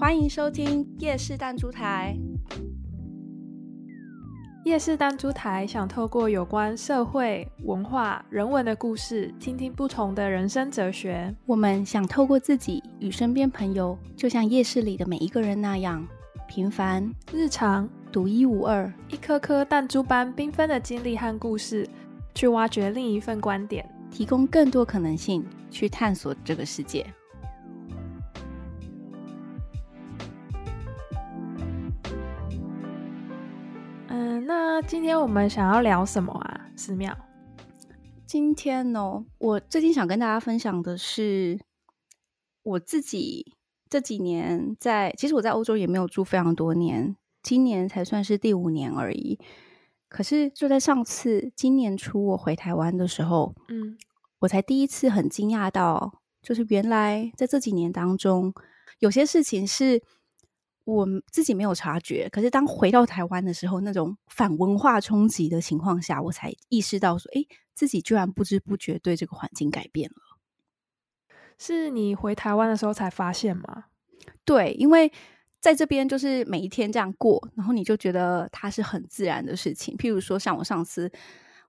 欢迎收听夜市弹珠台。夜市弹珠台想透过有关社会、文化、人文的故事，听听不同的人生哲学。我们想透过自己与身边朋友，就像夜市里的每一个人那样，平凡、日常、独一无二，一颗颗弹珠般缤纷的经历和故事，去挖掘另一份观点，提供更多可能性，去探索这个世界。那今天我们想要聊什么啊？寺庙，今天呢，我最近想跟大家分享的是，我自己这几年在，其实我在欧洲也没有住非常多年，今年才算是第五年而已。可是就在上次今年初我回台湾的时候，嗯，我才第一次很惊讶到，就是原来在这几年当中，有些事情是。我自己没有察觉，可是当回到台湾的时候，那种反文化冲击的情况下，我才意识到说，诶，自己居然不知不觉对这个环境改变了。是你回台湾的时候才发现吗？对，因为在这边就是每一天这样过，然后你就觉得它是很自然的事情。譬如说，像我上次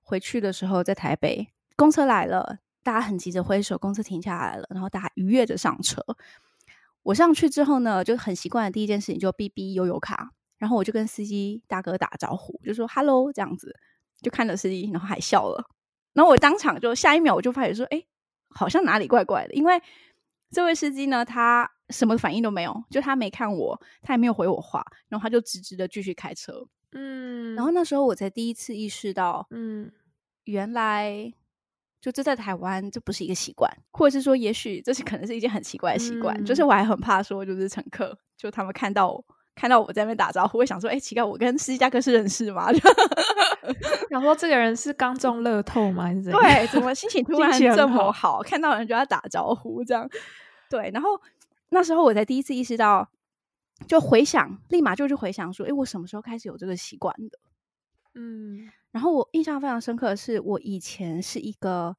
回去的时候，在台北，公车来了，大家很急着挥手，公车停下来了，然后大家愉悦着上车。我上去之后呢，就很习惯的第一件事情就哔哔悠悠卡，然后我就跟司机大哥打招呼，就说 “hello” 这样子，就看着司机，然后还笑了。然后我当场就下一秒我就发觉说，哎，好像哪里怪怪的，因为这位司机呢，他什么反应都没有，就他没看我，他也没有回我话，然后他就直直的继续开车。嗯，然后那时候我才第一次意识到，嗯，原来。就这在台湾，这不是一个习惯，或者是说，也许这是可能是一件很奇怪的习惯。嗯、就是我还很怕说，就是乘客，就他们看到我看到我在那边打招呼，会想说，哎、欸，奇怪，我跟司机大哥是认识吗？想说这个人是刚中乐透吗？还是怎样？对，怎么心情突然这么好？好看到人就要打招呼，这样。对，然后那时候我才第一次意识到，就回想，立马就去回想说，哎、欸，我什么时候开始有这个习惯的？嗯。然后我印象非常深刻的是，我以前是一个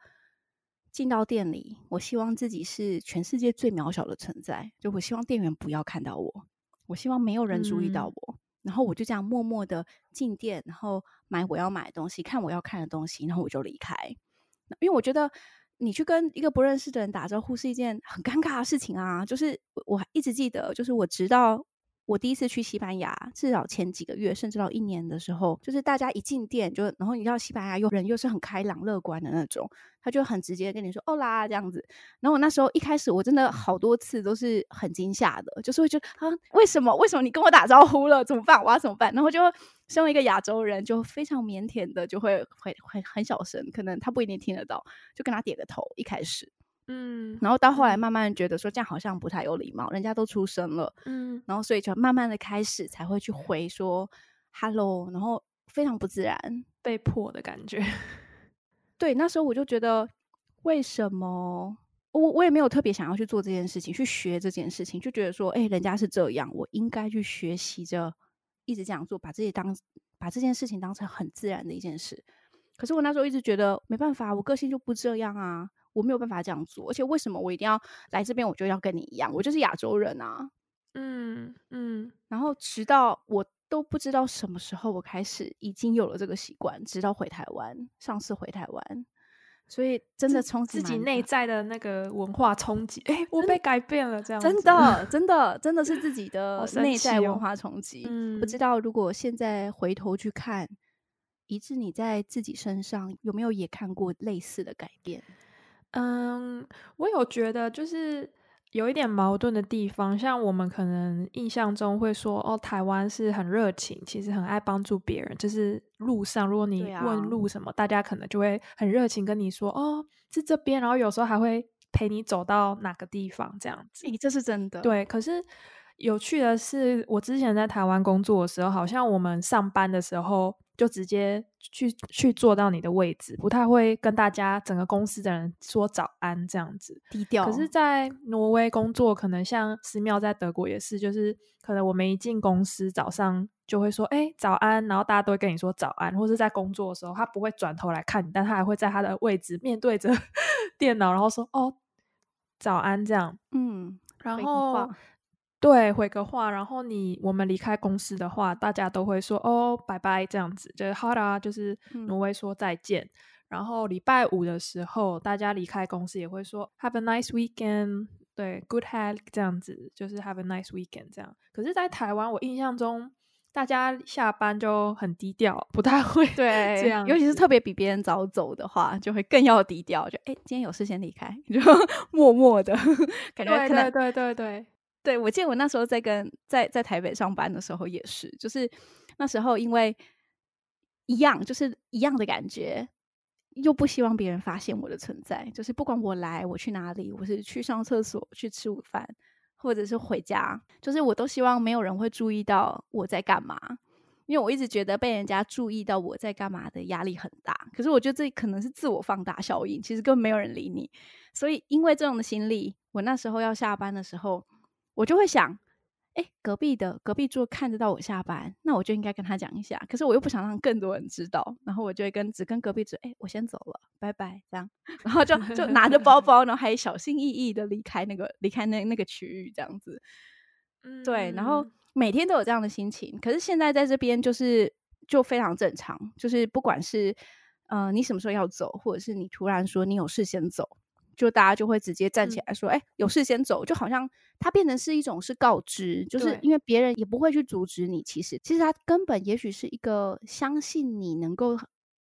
进到店里，我希望自己是全世界最渺小的存在，就我希望店员不要看到我，我希望没有人注意到我，嗯、然后我就这样默默的进店，然后买我要买的东西，看我要看的东西，然后我就离开。因为我觉得你去跟一个不认识的人打招呼是一件很尴尬的事情啊，就是我还一直记得，就是我直到。我第一次去西班牙，至少前几个月，甚至到一年的时候，就是大家一进店就，然后你知道西班牙又人又是很开朗乐观的那种，他就很直接跟你说“哦啦”这样子。然后我那时候一开始我真的好多次都是很惊吓的，就是会觉得啊，为什么为什么你跟我打招呼了？怎么办？我要怎么办？然后就身为一个亚洲人，就非常腼腆的就会会会很小声，可能他不一定听得到，就跟他点个头。一开始。嗯，然后到后来慢慢觉得说这样好像不太有礼貌，人家都出生了，嗯，然后所以就慢慢的开始才会去回说 hello，然后非常不自然，被迫的感觉。对，那时候我就觉得为什么我我也没有特别想要去做这件事情，去学这件事情，就觉得说，哎，人家是这样，我应该去学习着一直这样做，把自己当把这件事情当成很自然的一件事。可是我那时候一直觉得没办法，我个性就不这样啊。我没有办法这样做，而且为什么我一定要来这边？我就要跟你一样，我就是亚洲人啊。嗯嗯。然后直到我都不知道什么时候，我开始已经有了这个习惯，直到回台湾，上次回台湾，所以真的从自己内在的那个文化冲击，哎，我被改变了，这样真的真的真的是自己 的内在文化冲击。嗯，不知道如果现在回头去看，以致你在自己身上有没有也看过类似的改变？嗯，我有觉得就是有一点矛盾的地方，像我们可能印象中会说，哦，台湾是很热情，其实很爱帮助别人。就是路上，如果你问路什么，啊、大家可能就会很热情跟你说，哦，是这边，然后有时候还会陪你走到哪个地方这样子。诶，这是真的。对，可是有趣的是，我之前在台湾工作的时候，好像我们上班的时候。就直接去去坐到你的位置，不太会跟大家整个公司的人说早安这样子，低调。可是，在挪威工作，可能像寺庙在德国也是，就是可能我们一进公司，早上就会说“哎，早安”，然后大家都会跟你说早安，或是在工作的时候，他不会转头来看你，但他还会在他的位置面对着 电脑，然后说“哦，早安”这样。嗯，然后。对，回个话，然后你我们离开公司的话，大家都会说哦，拜拜这样子，就是好啦，就是挪威说再见。嗯、然后礼拜五的时候，大家离开公司也会说 Have a nice weekend，对，Good health 这样子，就是 Have a nice weekend 这样。可是，在台湾，我印象中。大家下班就很低调，不太会对 这样，尤其是特别比别人早走的话，就会更要低调。就哎、欸，今天有事先离开，就默默的 感觉。对对对对对，对我记得我那时候在跟在在台北上班的时候也是，就是那时候因为一样，就是一样的感觉，又不希望别人发现我的存在，就是不管我来我去哪里，我是去上厕所去吃午饭。或者是回家，就是我都希望没有人会注意到我在干嘛，因为我一直觉得被人家注意到我在干嘛的压力很大。可是我觉得这可能是自我放大效应，其实根本没有人理你。所以因为这种的心理，我那时候要下班的时候，我就会想。哎，隔壁的隔壁桌看得到我下班，那我就应该跟他讲一下。可是我又不想让更多人知道，然后我就会跟只跟隔壁桌，哎，我先走了，拜拜，这样，然后就就拿着包包，然后还小心翼翼的离开那个离开那那个区域，这样子。嗯，对，然后每天都有这样的心情。可是现在在这边就是就非常正常，就是不管是呃你什么时候要走，或者是你突然说你有事先走。就大家就会直接站起来说：“哎、嗯，有事先走。”就好像它变成是一种是告知，就是因为别人也不会去阻止你。其实，其实他根本也许是一个相信你能够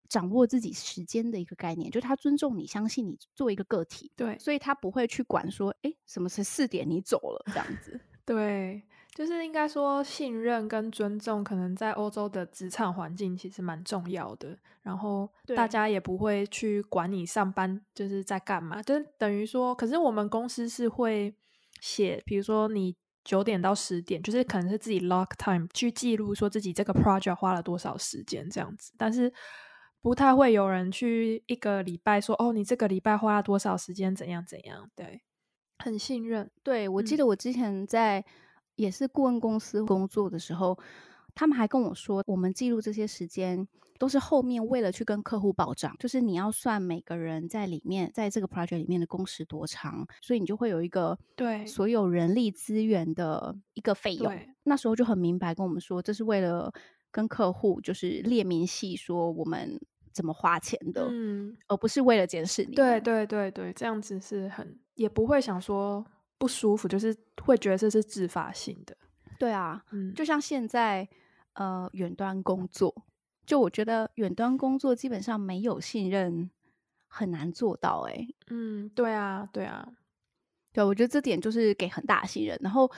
掌握自己时间的一个概念，就他尊重你，相信你作为一个个体。对，所以他不会去管说：“哎，什么是四点你走了？”这样子。对。就是应该说，信任跟尊重，可能在欧洲的职场环境其实蛮重要的。然后大家也不会去管你上班就是在干嘛，就等于说，可是我们公司是会写，比如说你九点到十点，就是可能是自己 log time 去记录说自己这个 project 花了多少时间这样子。但是不太会有人去一个礼拜说，哦，你这个礼拜花了多少时间，怎样怎样。对，很信任。对，我记得我之前在。嗯也是顾问公司工作的时候，他们还跟我说，我们记录这些时间都是后面为了去跟客户保障，就是你要算每个人在里面，在这个 project 里面的工时多长，所以你就会有一个对所有人力资源的一个费用。那时候就很明白跟我们说，这是为了跟客户就是列明细说我们怎么花钱的，嗯，而不是为了监视你。对对对对，这样子是很也不会想说。不舒服，就是会觉得这是自发性的。对啊，嗯，就像现在，呃，远端工作，就我觉得远端工作基本上没有信任很难做到，欸。哎，嗯，对啊，对啊，对，我觉得这点就是给很大信任。然后，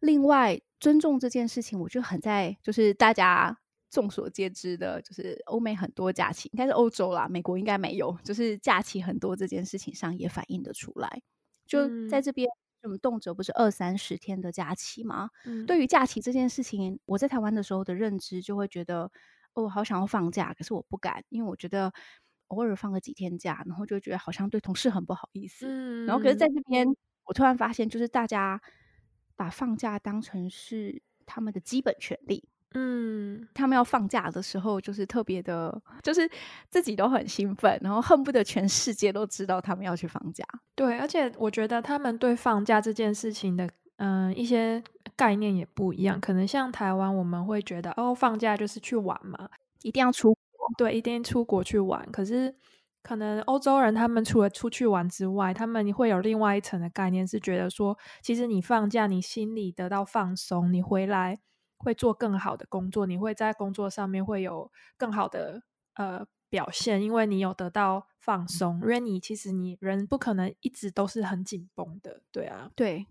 另外尊重这件事情，我觉得很在，就是大家众所皆知的，就是欧美很多假期，应该是欧洲啦，美国应该没有，就是假期很多这件事情上也反映得出来。就在这边。嗯我们动辄不是二三十天的假期吗？嗯，对于假期这件事情，我在台湾的时候的认知就会觉得，哦，好想要放假，可是我不敢，因为我觉得偶尔放个几天假，然后就觉得好像对同事很不好意思。嗯，然后可是在这边，我突然发现，就是大家把放假当成是他们的基本权利。嗯，他们要放假的时候，就是特别的，就是自己都很兴奋，然后恨不得全世界都知道他们要去放假。对，而且我觉得他们对放假这件事情的，嗯、呃，一些概念也不一样。可能像台湾，我们会觉得哦，放假就是去玩嘛，一定要出国，对，一定出国去玩。可是可能欧洲人他们除了出去玩之外，他们会有另外一层的概念，是觉得说，其实你放假，你心里得到放松，你回来。会做更好的工作，你会在工作上面会有更好的呃表现，因为你有得到放松。因为你其实你人不可能一直都是很紧绷的，对啊。对，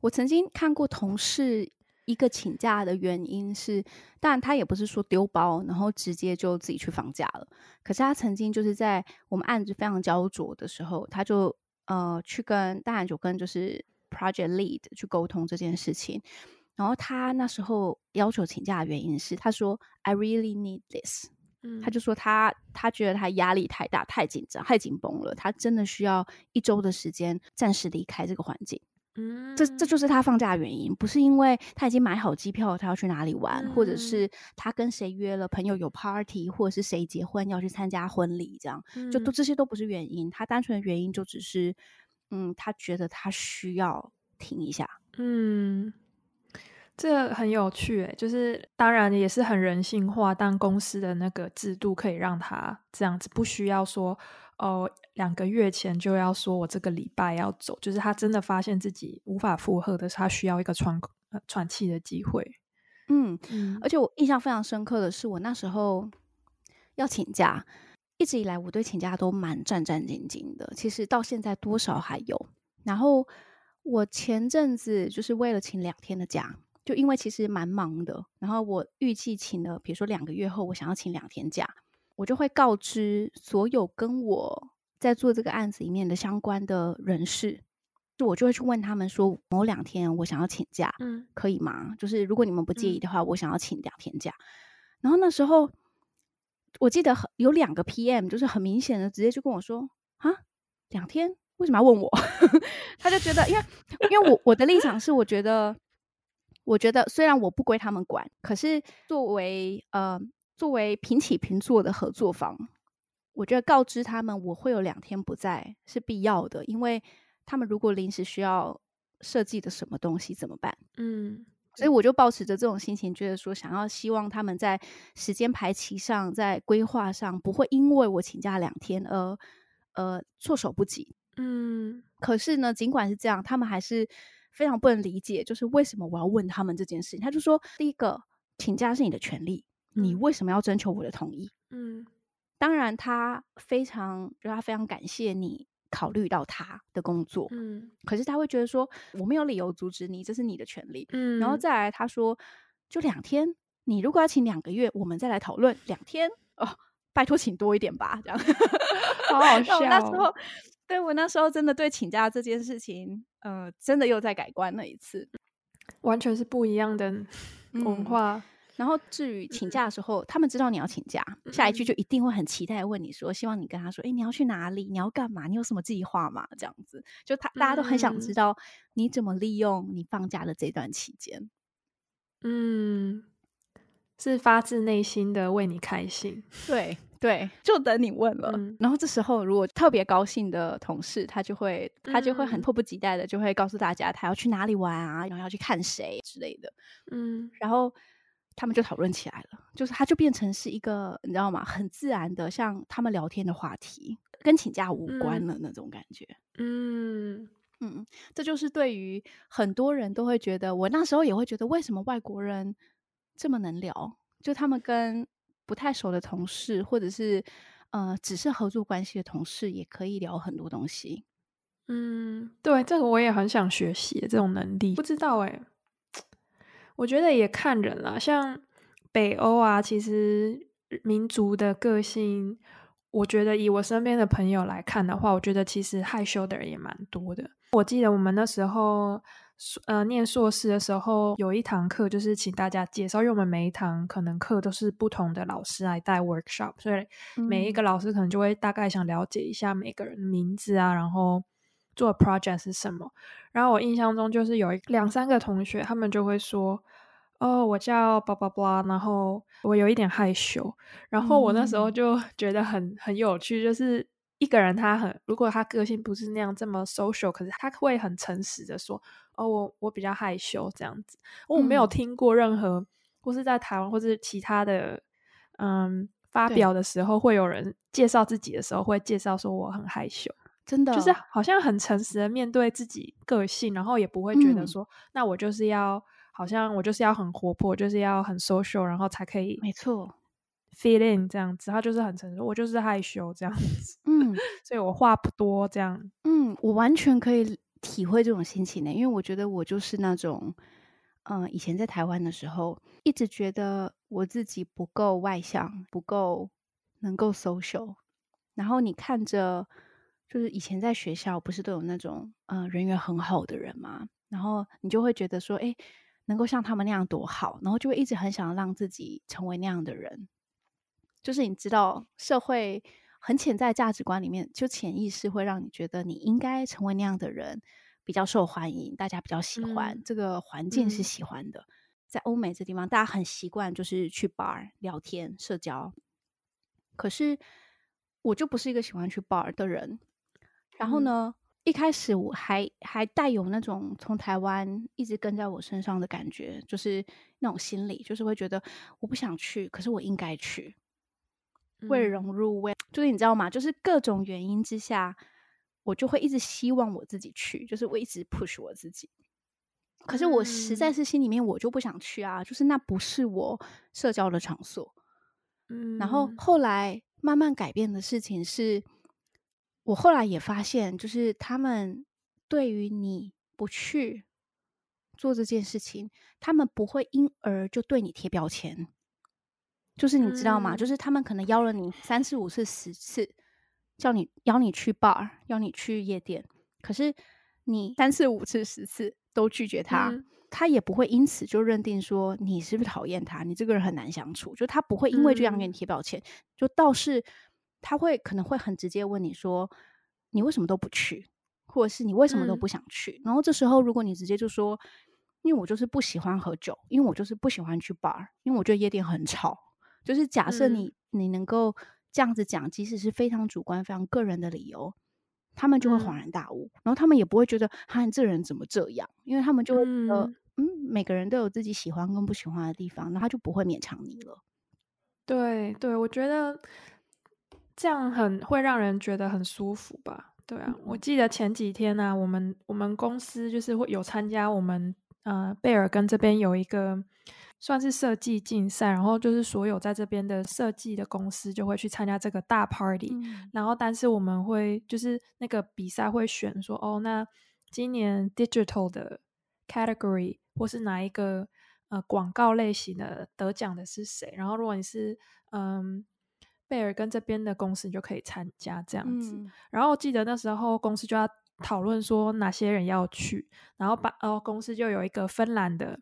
我曾经看过同事一个请假的原因是，当然他也不是说丢包，然后直接就自己去放假了。可是他曾经就是在我们案子非常焦灼的时候，他就呃去跟当然就跟就是 project lead 去沟通这件事情。然后他那时候要求请假的原因是，他说 I really need this，嗯，他就说他他觉得他压力太大、太紧张、太紧绷了，他真的需要一周的时间暂时离开这个环境。嗯，这这就是他放假的原因，不是因为他已经买好机票，他要去哪里玩，嗯，或者是他跟谁约了朋友有 party，或者是谁结婚要去参加婚礼，这样，嗯，就都这些都不是原因，他单纯的原因就只是，嗯，他觉得他需要停一下。嗯。这很有趣诶，就是当然也是很人性化，但公司的那个制度可以让他这样子，不需要说哦，两个月前就要说我这个礼拜要走，就是他真的发现自己无法负荷的，他需要一个喘喘气的机会。嗯，而且我印象非常深刻的是，我那时候要请假，一直以来我对请假都蛮战战兢兢的，其实到现在多少还有。然后我前阵子就是为了请两天的假。就因为其实蛮忙的，然后我预计请了，比如说两个月后，我想要请两天假，我就会告知所有跟我在做这个案子里面的相关的人士，就我就会去问他们说，某两天我想要请假，嗯，可以吗？就是如果你们不介意的话，我想要请两天假。然后那时候我记得有两个 PM，就是很明显的直接就跟我说啊，两天为什么要问我？他就觉得，因为因为我我的立场是，我觉得。我觉得虽然我不归他们管，可是作为呃作为平起平坐的合作方，我觉得告知他们我会有两天不在是必要的，因为他们如果临时需要设计的什么东西怎么办？嗯，所以我就抱持着这种心情，觉得说想要希望他们在时间排期上，在规划上不会因为我请假两天而呃措手不及。嗯，可是呢，尽管是这样，他们还是。非常不能理解，就是为什么我要问他们这件事情。他就说：“第一个，请假是你的权利，你为什么要征求我的同意？”嗯，当然，他非常，就他非常感谢你考虑到他的工作。嗯，可是他会觉得说，我没有理由阻止你，这是你的权利。嗯，然后再来，他说，就两天，你如果要请两个月，我们再来讨论两天哦，拜托请多一点吧，这样，好好笑。那时候。对，我那时候真的对请假这件事情，呃，真的又在改观了一次，完全是不一样的文化。嗯、然后至于请假的时候，嗯、他们知道你要请假，嗯、下一句就一定会很期待问你说，希望你跟他说，哎，你要去哪里？你要干嘛？你有什么计划吗？这样子，就他大家都很想知道你怎么利用你放假的这段期间。嗯，是发自内心的为你开心。对。对，就等你问了。嗯、然后这时候，如果特别高兴的同事，他就会他就会很迫不及待的就会告诉大家他要去哪里玩啊，然后要去看谁之类的。嗯，然后他们就讨论起来了，就是他就变成是一个你知道吗？很自然的，像他们聊天的话题，跟请假无关了那种感觉。嗯嗯，这就是对于很多人都会觉得，我那时候也会觉得，为什么外国人这么能聊？就他们跟。不太熟的同事，或者是呃，只是合作关系的同事，也可以聊很多东西。嗯，对，这个我也很想学习这种能力。不知道哎，我觉得也看人啦。像北欧啊，其实民族的个性，我觉得以我身边的朋友来看的话，我觉得其实害羞的人也蛮多的。我记得我们那时候。呃，念硕士的时候有一堂课，就是请大家介绍，因为我们每一堂可能课都是不同的老师来带 workshop，所以每一个老师可能就会大概想了解一下每个人的名字啊，然后做 project 是什么。然后我印象中就是有一两三个同学，他们就会说：“哦，我叫 blah blah blah，然后我有一点害羞。”然后我那时候就觉得很很有趣，就是一个人他很，如果他个性不是那样这么 social，可是他会很诚实的说。哦，我我比较害羞这样子，我没有听过任何，嗯、或是在台湾或是其他的，嗯，发表的时候会有人介绍自己的时候会介绍说我很害羞，真的，就是好像很诚实的面对自己个性，然后也不会觉得说，嗯、那我就是要，好像我就是要很活泼，就是要很 social，然后才可以，没错，fit in 这样子，他就是很成熟，我就是害羞这样子，嗯，所以我话不多这样，嗯，我完全可以。体会这种心情呢，因为我觉得我就是那种，嗯、呃，以前在台湾的时候，一直觉得我自己不够外向，不够能够 social。然后你看着，就是以前在学校不是都有那种，嗯、呃，人缘很好的人嘛，然后你就会觉得说，哎，能够像他们那样多好，然后就会一直很想让自己成为那样的人。就是你知道社会。很潜在价值观里面，就潜意识会让你觉得你应该成为那样的人，比较受欢迎，大家比较喜欢，嗯、这个环境是喜欢的。嗯、在欧美这地方，大家很习惯就是去 bar 聊天、社交。可是我就不是一个喜欢去 bar 的人。然后呢，一开始我还还带有那种从台湾一直跟在我身上的感觉，就是那种心理，就是会觉得我不想去，可是我应该去，为了融入，为就是你知道吗？就是各种原因之下，我就会一直希望我自己去，就是我一直 push 我自己。可是我实在是心里面我就不想去啊，就是那不是我社交的场所。嗯，然后后来慢慢改变的事情是，我后来也发现，就是他们对于你不去做这件事情，他们不会因而就对你贴标签。就是你知道吗？就是他们可能邀了你三次、五次、十次，叫你邀你去 bar，邀你去夜店，可是你三次、五次、十次。都拒绝他，嗯、他也不会因此就认定说你是不是讨厌他，你这个人很难相处。就他不会因为这样给你贴标签，嗯、就倒是他会可能会很直接问你说，你为什么都不去，或者是你为什么都不想去？嗯、然后这时候如果你直接就说，因为我就是不喜欢喝酒，因为我就是不喜欢去 bar，因为我觉得夜店很吵。就是假设你、嗯、你能够这样子讲，即使是非常主观、非常个人的理由。他们就会恍然大悟，嗯、然后他们也不会觉得哈，你这人怎么这样？因为他们就会觉得，嗯，嗯，每个人都有自己喜欢跟不喜欢的地方，那他就不会勉强你了。对对，我觉得这样很会让人觉得很舒服吧？对啊，嗯、我记得前几天呢、啊，我们我们公司就是会有参加我们呃贝尔根这边有一个。算是设计竞赛，然后就是所有在这边的设计的公司就会去参加这个大 party，嗯、然后但是我们会就是那个比赛会选说，哦，那今年 digital 的 category 或是哪一个呃广告类型的得奖的是谁？然后如果你是嗯贝尔根这边的公司，你就可以参加这样子。嗯、然后我记得那时候公司就要讨论说哪些人要去，然后把哦公司就有一个芬兰的。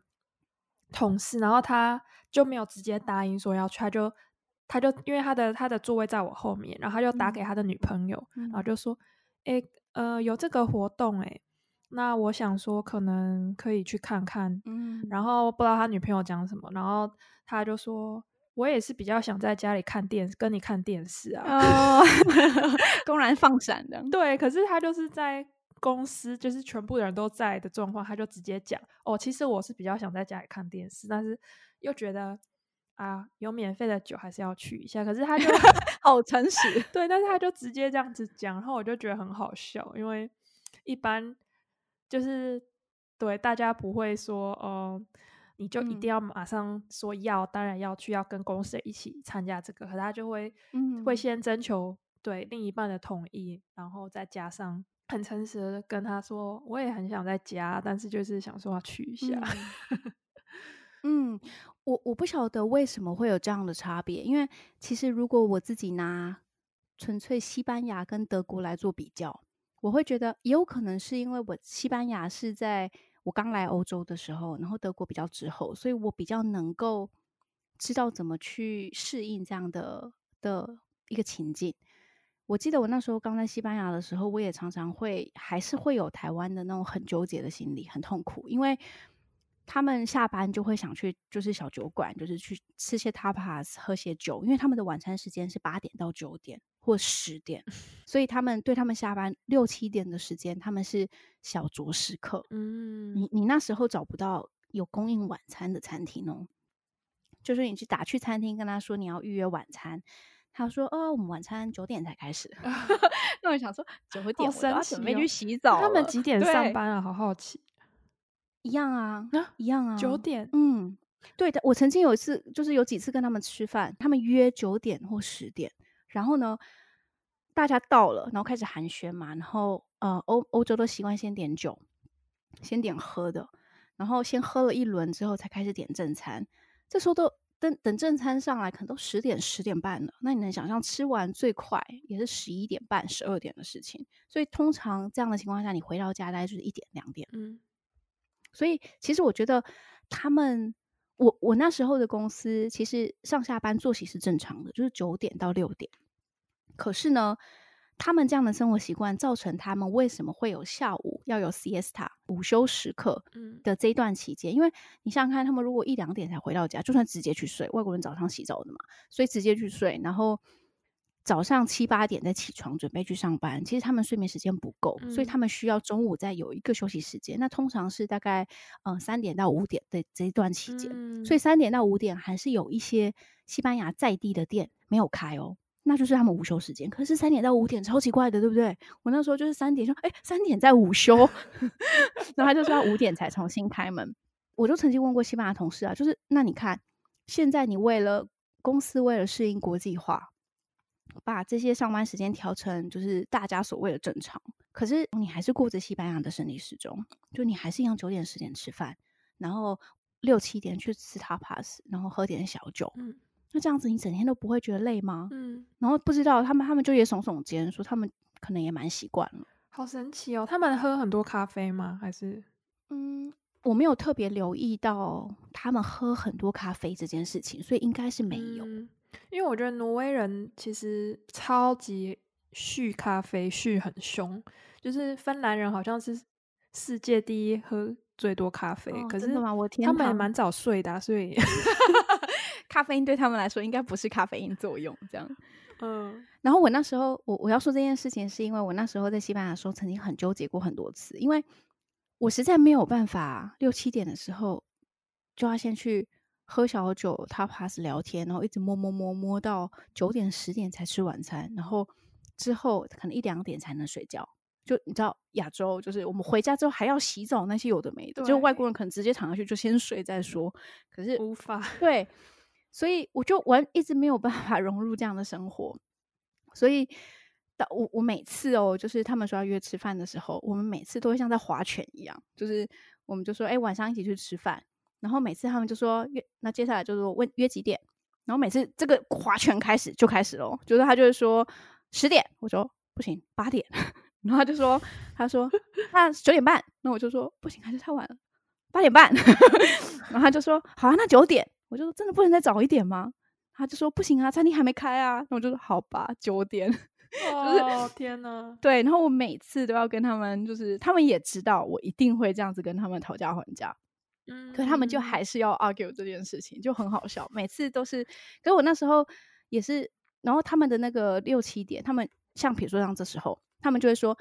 同事，然后他就没有直接答应说要去，他就他就因为他的他的座位在我后面，然后他就打给他的女朋友，嗯、然后就说：“哎，呃，有这个活动，哎，那我想说可能可以去看看。”嗯，然后不知道他女朋友讲什么，然后他就说：“我也是比较想在家里看电视，跟你看电视啊。”哦，公然放闪的，对，可是他就是在。公司就是全部人都在的状况，他就直接讲哦，其实我是比较想在家里看电视，但是又觉得啊，有免费的酒还是要去一下。可是他就 好诚实，对，但是他就直接这样子讲，然后我就觉得很好笑，因为一般就是对大家不会说哦、呃，你就一定要马上说要，嗯、当然要去，要跟公司一起参加这个，可是他就会、嗯、会先征求对另一半的同意，然后再加上。很诚实的跟他说，我也很想在家，但是就是想说要去一下。嗯，嗯，我我不晓得为什么会有这样的差别，因为其实如果我自己拿纯粹西班牙跟德国来做比较，我会觉得也有可能是因为我西班牙是在我刚来欧洲的时候，然后德国比较滞后，所以我比较能够知道怎么去适应这样的的一个情境。我记得我那时候刚在西班牙的时候，我也常常会还是会有台湾的那种很纠结的心理，很痛苦，因为他们下班就会想去就是小酒馆，就是去吃些 tapas，喝些酒，因为他们的晚餐时间是八点到九点或十点，所以他们对他们下班六七点的时间，他们是小酌时刻。嗯，你你那时候找不到有供应晚餐的餐厅哦，就是你去打去餐厅跟他说你要预约晚餐。他说：“哦，我们晚餐九点才开始。”那我想说九点我要准备去洗澡。他们几点上班啊？好好奇。一样啊，一样啊，九点。嗯，对的。我曾经有一次，就是有几次跟他们吃饭，他们约九点或十点，然后呢，大家到了，然后开始寒暄嘛，然后呃，欧欧洲都习惯先点酒，先点喝的，然后先喝了一轮之后才开始点正餐，这时候都。等等正餐上来，可能都十点十点半了。那你能想象吃完最快也是十一点半、十二点的事情？所以通常这样的情况下，你回到家大概就是一点两点。嗯，所以其实我觉得他们，我我那时候的公司其实上下班作息是正常的，就是九点到六点。可是呢，他们这样的生活习惯造成他们为什么会有下午要有 siesta 午休时刻的这一段期间？嗯、因为你想想看，他们如果一两点才回到家，就算直接去睡，外国人早上洗澡的嘛，所以直接去睡，然后早上七八点再起床准备去上班，其实他们睡眠时间不够，嗯、所以他们需要中午再有一个休息时间。那通常是大概嗯三点到五点的这一段期间，嗯、所以三点到五点还是有一些西班牙在地的店没有开哦，那就是他们午休时间。可是三点到五点超奇怪的，对不对？我那时候就是三点说，哎，三点在午休，然后他就说要五点才重新开门。我就曾经问过西班牙同事啊，就是那你看，现在你为了公司为了适应国际化，把这些上班时间调成就是大家所谓的正常，可是你还是过着西班牙的生理时钟，就你还是一样九点十点吃饭，然后六七点去吃 tapas，然后喝点小酒，嗯，那这样子你整天都不会觉得累吗？嗯，然后不知道他们他们就也耸耸肩说他们可能也蛮习惯了，好神奇哦，他们喝很多咖啡吗？还是嗯？我没有特别留意到他们喝很多咖啡这件事情，所以应该是没有。嗯，因为我觉得挪威人其实超级酗咖啡，酗很凶。就是芬兰人好像是世界第一喝最多咖啡，哦，可是他们也蛮早睡的啊，所以 咖啡因对他们来说应该不是咖啡因作用这样。嗯，然后我那时候我我要说这件事情，是因为我那时候在西班牙的时候曾经很纠结过很多次，因为。我实在没有办法，六七点的时候就要先去喝小酒，他 pass 聊天，然后一直摸摸摸摸到九点十点才吃晚餐，然后之后可能一两点才能睡觉。就你知道，亚洲就是我们回家之后还要洗澡，那些有的没的，就外国人可能直接躺下去就先睡再说。可是无法对，所以我就完一直没有办法 融入这样的生活，所以到。我我每次哦，就是他们说要约吃饭的时候，我们每次都会像在划拳一样，就是我们就说，哎，晚上一起去吃饭。然后每次他们就说约，那接下来就是问约几点。然后每次这个划拳开始就开始喽，就是他就是说十点，我说不行，八点。然后他就说，他说那九点半，那我就说不行，还是太晚了，八点半。然后他就说好啊，那九点，我就说真的不能再早一点吗？他就说不行啊，餐厅还没开啊。那我就说好吧，九点。就是、哦天哪，对，然后我每次都要跟他们，就是他们也知道我一定会这样子跟他们讨价还价，嗯，可他们就还是要 argue 这件事情，就很好笑。每次都是，可是我那时候也是，然后他们的那个六七点，他们像比如说像这时候，他们就会说，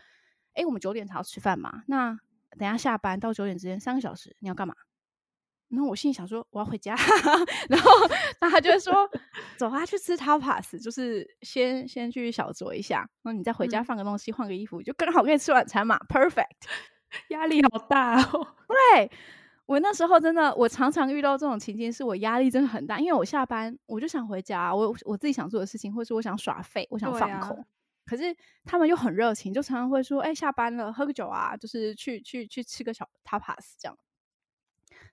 哎，我们九点才要吃饭嘛，那等下下班到九点之间三个小时，你要干嘛？然后我心里想说我要回家，然后那他就会说走啊，去吃 tapas，就是先先去小酌一下，然后你再回家放个东西，换、嗯、个衣服，就刚好可以吃晚餐嘛，perfect。压力好大哦。对，我那时候真的，我常常遇到这种情境，是我压力真的很大，因为我下班我就想回家，我我自己想做的事情，或是我想耍废，我想放空。啊、可是他们又很热情，就常常会说，哎，下班了，喝个酒啊，就是去去去吃个小 tapas 这样。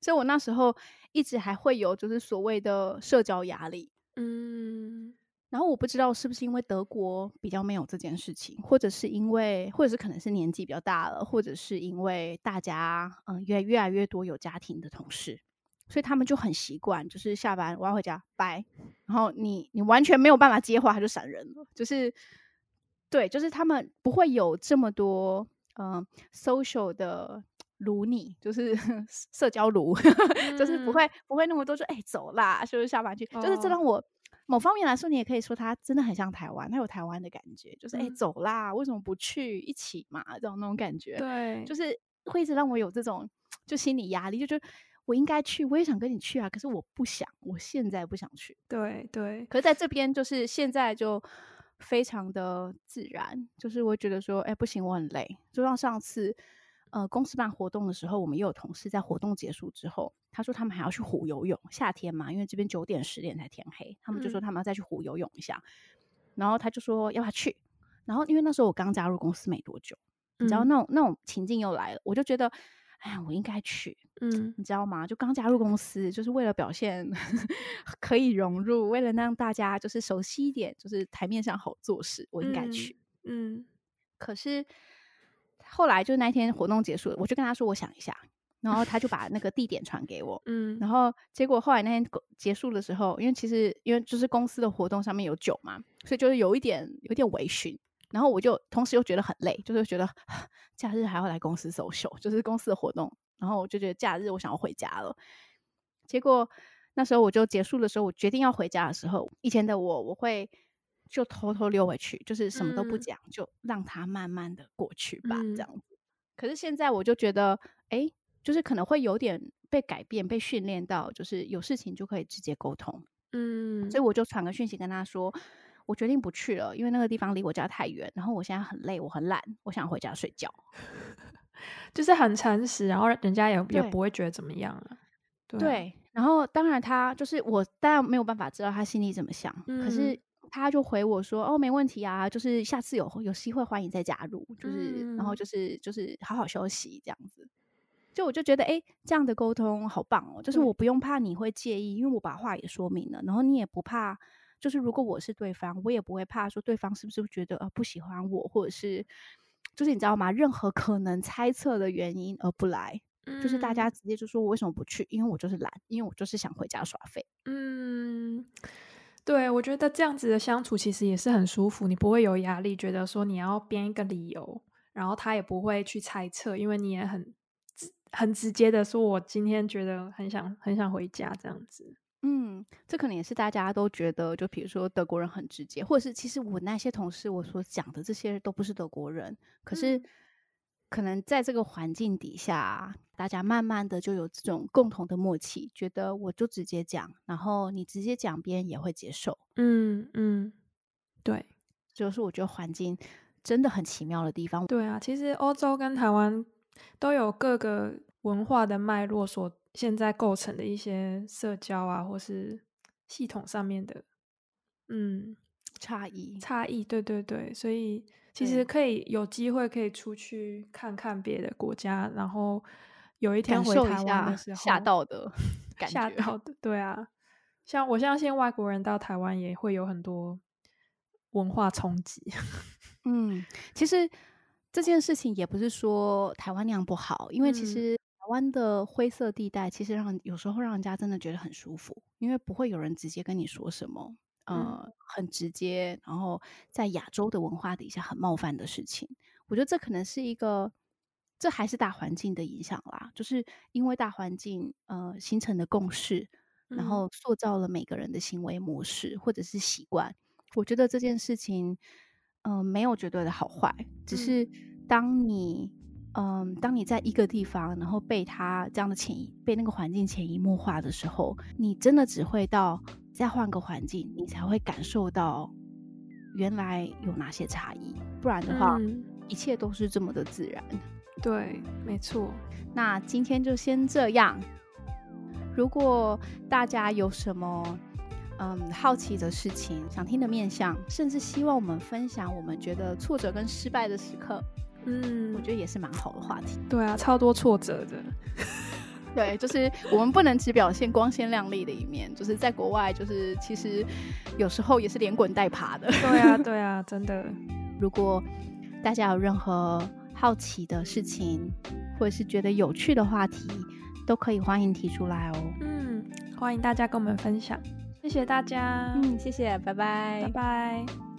所以我那时候一直还会有就是所谓的社交压力，嗯，然后我不知道是不是因为德国比较没有这件事情，或者是因为，或者是可能是年纪比较大了，或者是因为大家嗯越越来越多有家庭的同事，所以他们就很习惯，就是下班我要回家拜，然后你你完全没有办法接话，他就闪人了，就是对，就是他们不会有这么多嗯 social 的。卢你就是 社交卢，嗯、就是不会不会那么多，就哎、欸、走啦，就是下班去，哦、就是这让我某方面来说，你也可以说他真的很像台湾，他有台湾的感觉，就是哎、嗯。欸、走啦，为什么不去一起嘛？这种那种感觉，对，就是会一直让我有这种就心理压力，就觉得我应该去，我也想跟你去啊，可是我不想，我现在不想去，对对，可是在这。边就是现在就非常的自然，就是我觉得说，哎、欸、不行，我很累，就像上次。呃，公司办活动的时候，我们也有同事在活动结束之后，他说他们还要去湖游泳。夏天嘛，因为这边九点十点才天黑，他们就说他们要再去湖游泳一下。嗯、然后他就说要不要去？然后因为那时候我刚加入公司没多久，嗯、你知道那种那种情境又来了，我就觉得，哎呀，我应该去，嗯，你知道吗？就刚加入公司，就是为了表现 可以融入，为了让大家就是熟悉一点，就是台面上好做事，我应该去，嗯。嗯可是。后来就那天活动结束，我就跟他说我想一下，然后他就把那个地点传给我，嗯，然后结果后来那天结束的时候，因为其实因为就是公司的活动上面有酒嘛，所以就是有一点有一点微醺，然后我就同时又觉得很累，就是觉得 假日还要来公司 social，就是公司的活动，然后我就觉得假日我想要回家了，结果那时候我就结束的时候，我决定要回家的时候，以前的我我会。就偷偷溜回去，就是什么都不讲，嗯、就让他慢慢的过去吧，嗯、这样子。可是现在我就觉得，哎，就是可能会有点被改变，被训练到，就是有事情就可以直接沟通。嗯，所以我就传个讯息跟他说，我决定不去了，因为那个地方离我家太远，然后我现在很累，我很懒，我想回家睡觉。就是很诚实，然后人家也也不会觉得怎么样啊。对，对，然后当然他就是我，当然没有办法知道他心里怎么想。嗯、可是他就回我说：“哦，没问题啊，就是下次有有机会欢迎再加入，就是、嗯、然后就是就是好好休息这样子。”就我就觉得，哎，这样的沟通好棒哦！就是我不用怕你会介意，因为我把话也说明了，然后你也不怕，就是如果我是对方，我也不会怕说对方是不是觉得呃不喜欢我，或者是就是你知道吗？任何可能猜测的原因而不来。就是大家直接就说我为什么不去？因为我就是懒，因为我就是想回家耍废。嗯，对，我觉得这样子的相处其实也是很舒服，你不会有压力，觉得说你要编一个理由，然后他也不会去猜测，因为你也很很直接的说，我今天觉得很想很想回家这样子。嗯，这可能也是大家都觉得，就比如说德国人很直接，或者是其实我那些同事我所讲的这些都不是德国人，可是。嗯可能在这个环境底下，大家慢慢的就有这种共同的默契，觉得我就直接讲，然后你直接讲，别人也会接受。嗯嗯，对，就是我觉得环境真的很奇妙的地方。对啊，其实欧洲跟台湾都有各个文化的脉络所现在构成的一些社交啊，或是系统上面的，嗯，差异差异。对对对，所以。其实可以有机会可以出去看看别的国家，然后有一天回台湾的时候吓到的感觉，吓到的，对啊，像我相信外国人到台湾也会有很多文化冲击。嗯，其实这件事情也不是说台湾那样不好，因为其实台湾的灰色地带其实让有时候让人家真的觉得很舒服，因为不会有人直接跟你说什么。呃，很直接，然后在亚洲的文化底下很冒犯的事情，我觉得这可能是一个，这还是大环境的影响啦，就是因为大环境呃形成的共识，然后塑造了每个人的行为模式或者是习惯。我觉得这件事情，嗯、呃，没有绝对的好坏，只是当你嗯、呃，当你在一个地方，然后被他这样的潜移被那个环境潜移默化的时候，你真的只会到。再换个环境，你才会感受到原来有哪些差异。不然的话，嗯、一切都是这么的自然。对，没错。那今天就先这样。如果大家有什么嗯好奇的事情、想听的面相，甚至希望我们分享我们觉得挫折跟失败的时刻，嗯，我觉得也是蛮好的话题。对啊，超多挫折的。对，就是我们不能只表现光鲜亮丽的一面，就是在国外，就是其实有时候也是连滚带爬的。对啊，对啊，真的。如果大家有任何好奇的事情，或者是觉得有趣的话题，都可以欢迎提出来哦。嗯，欢迎大家跟我们分享，谢谢大家。嗯，谢谢，拜拜，拜拜。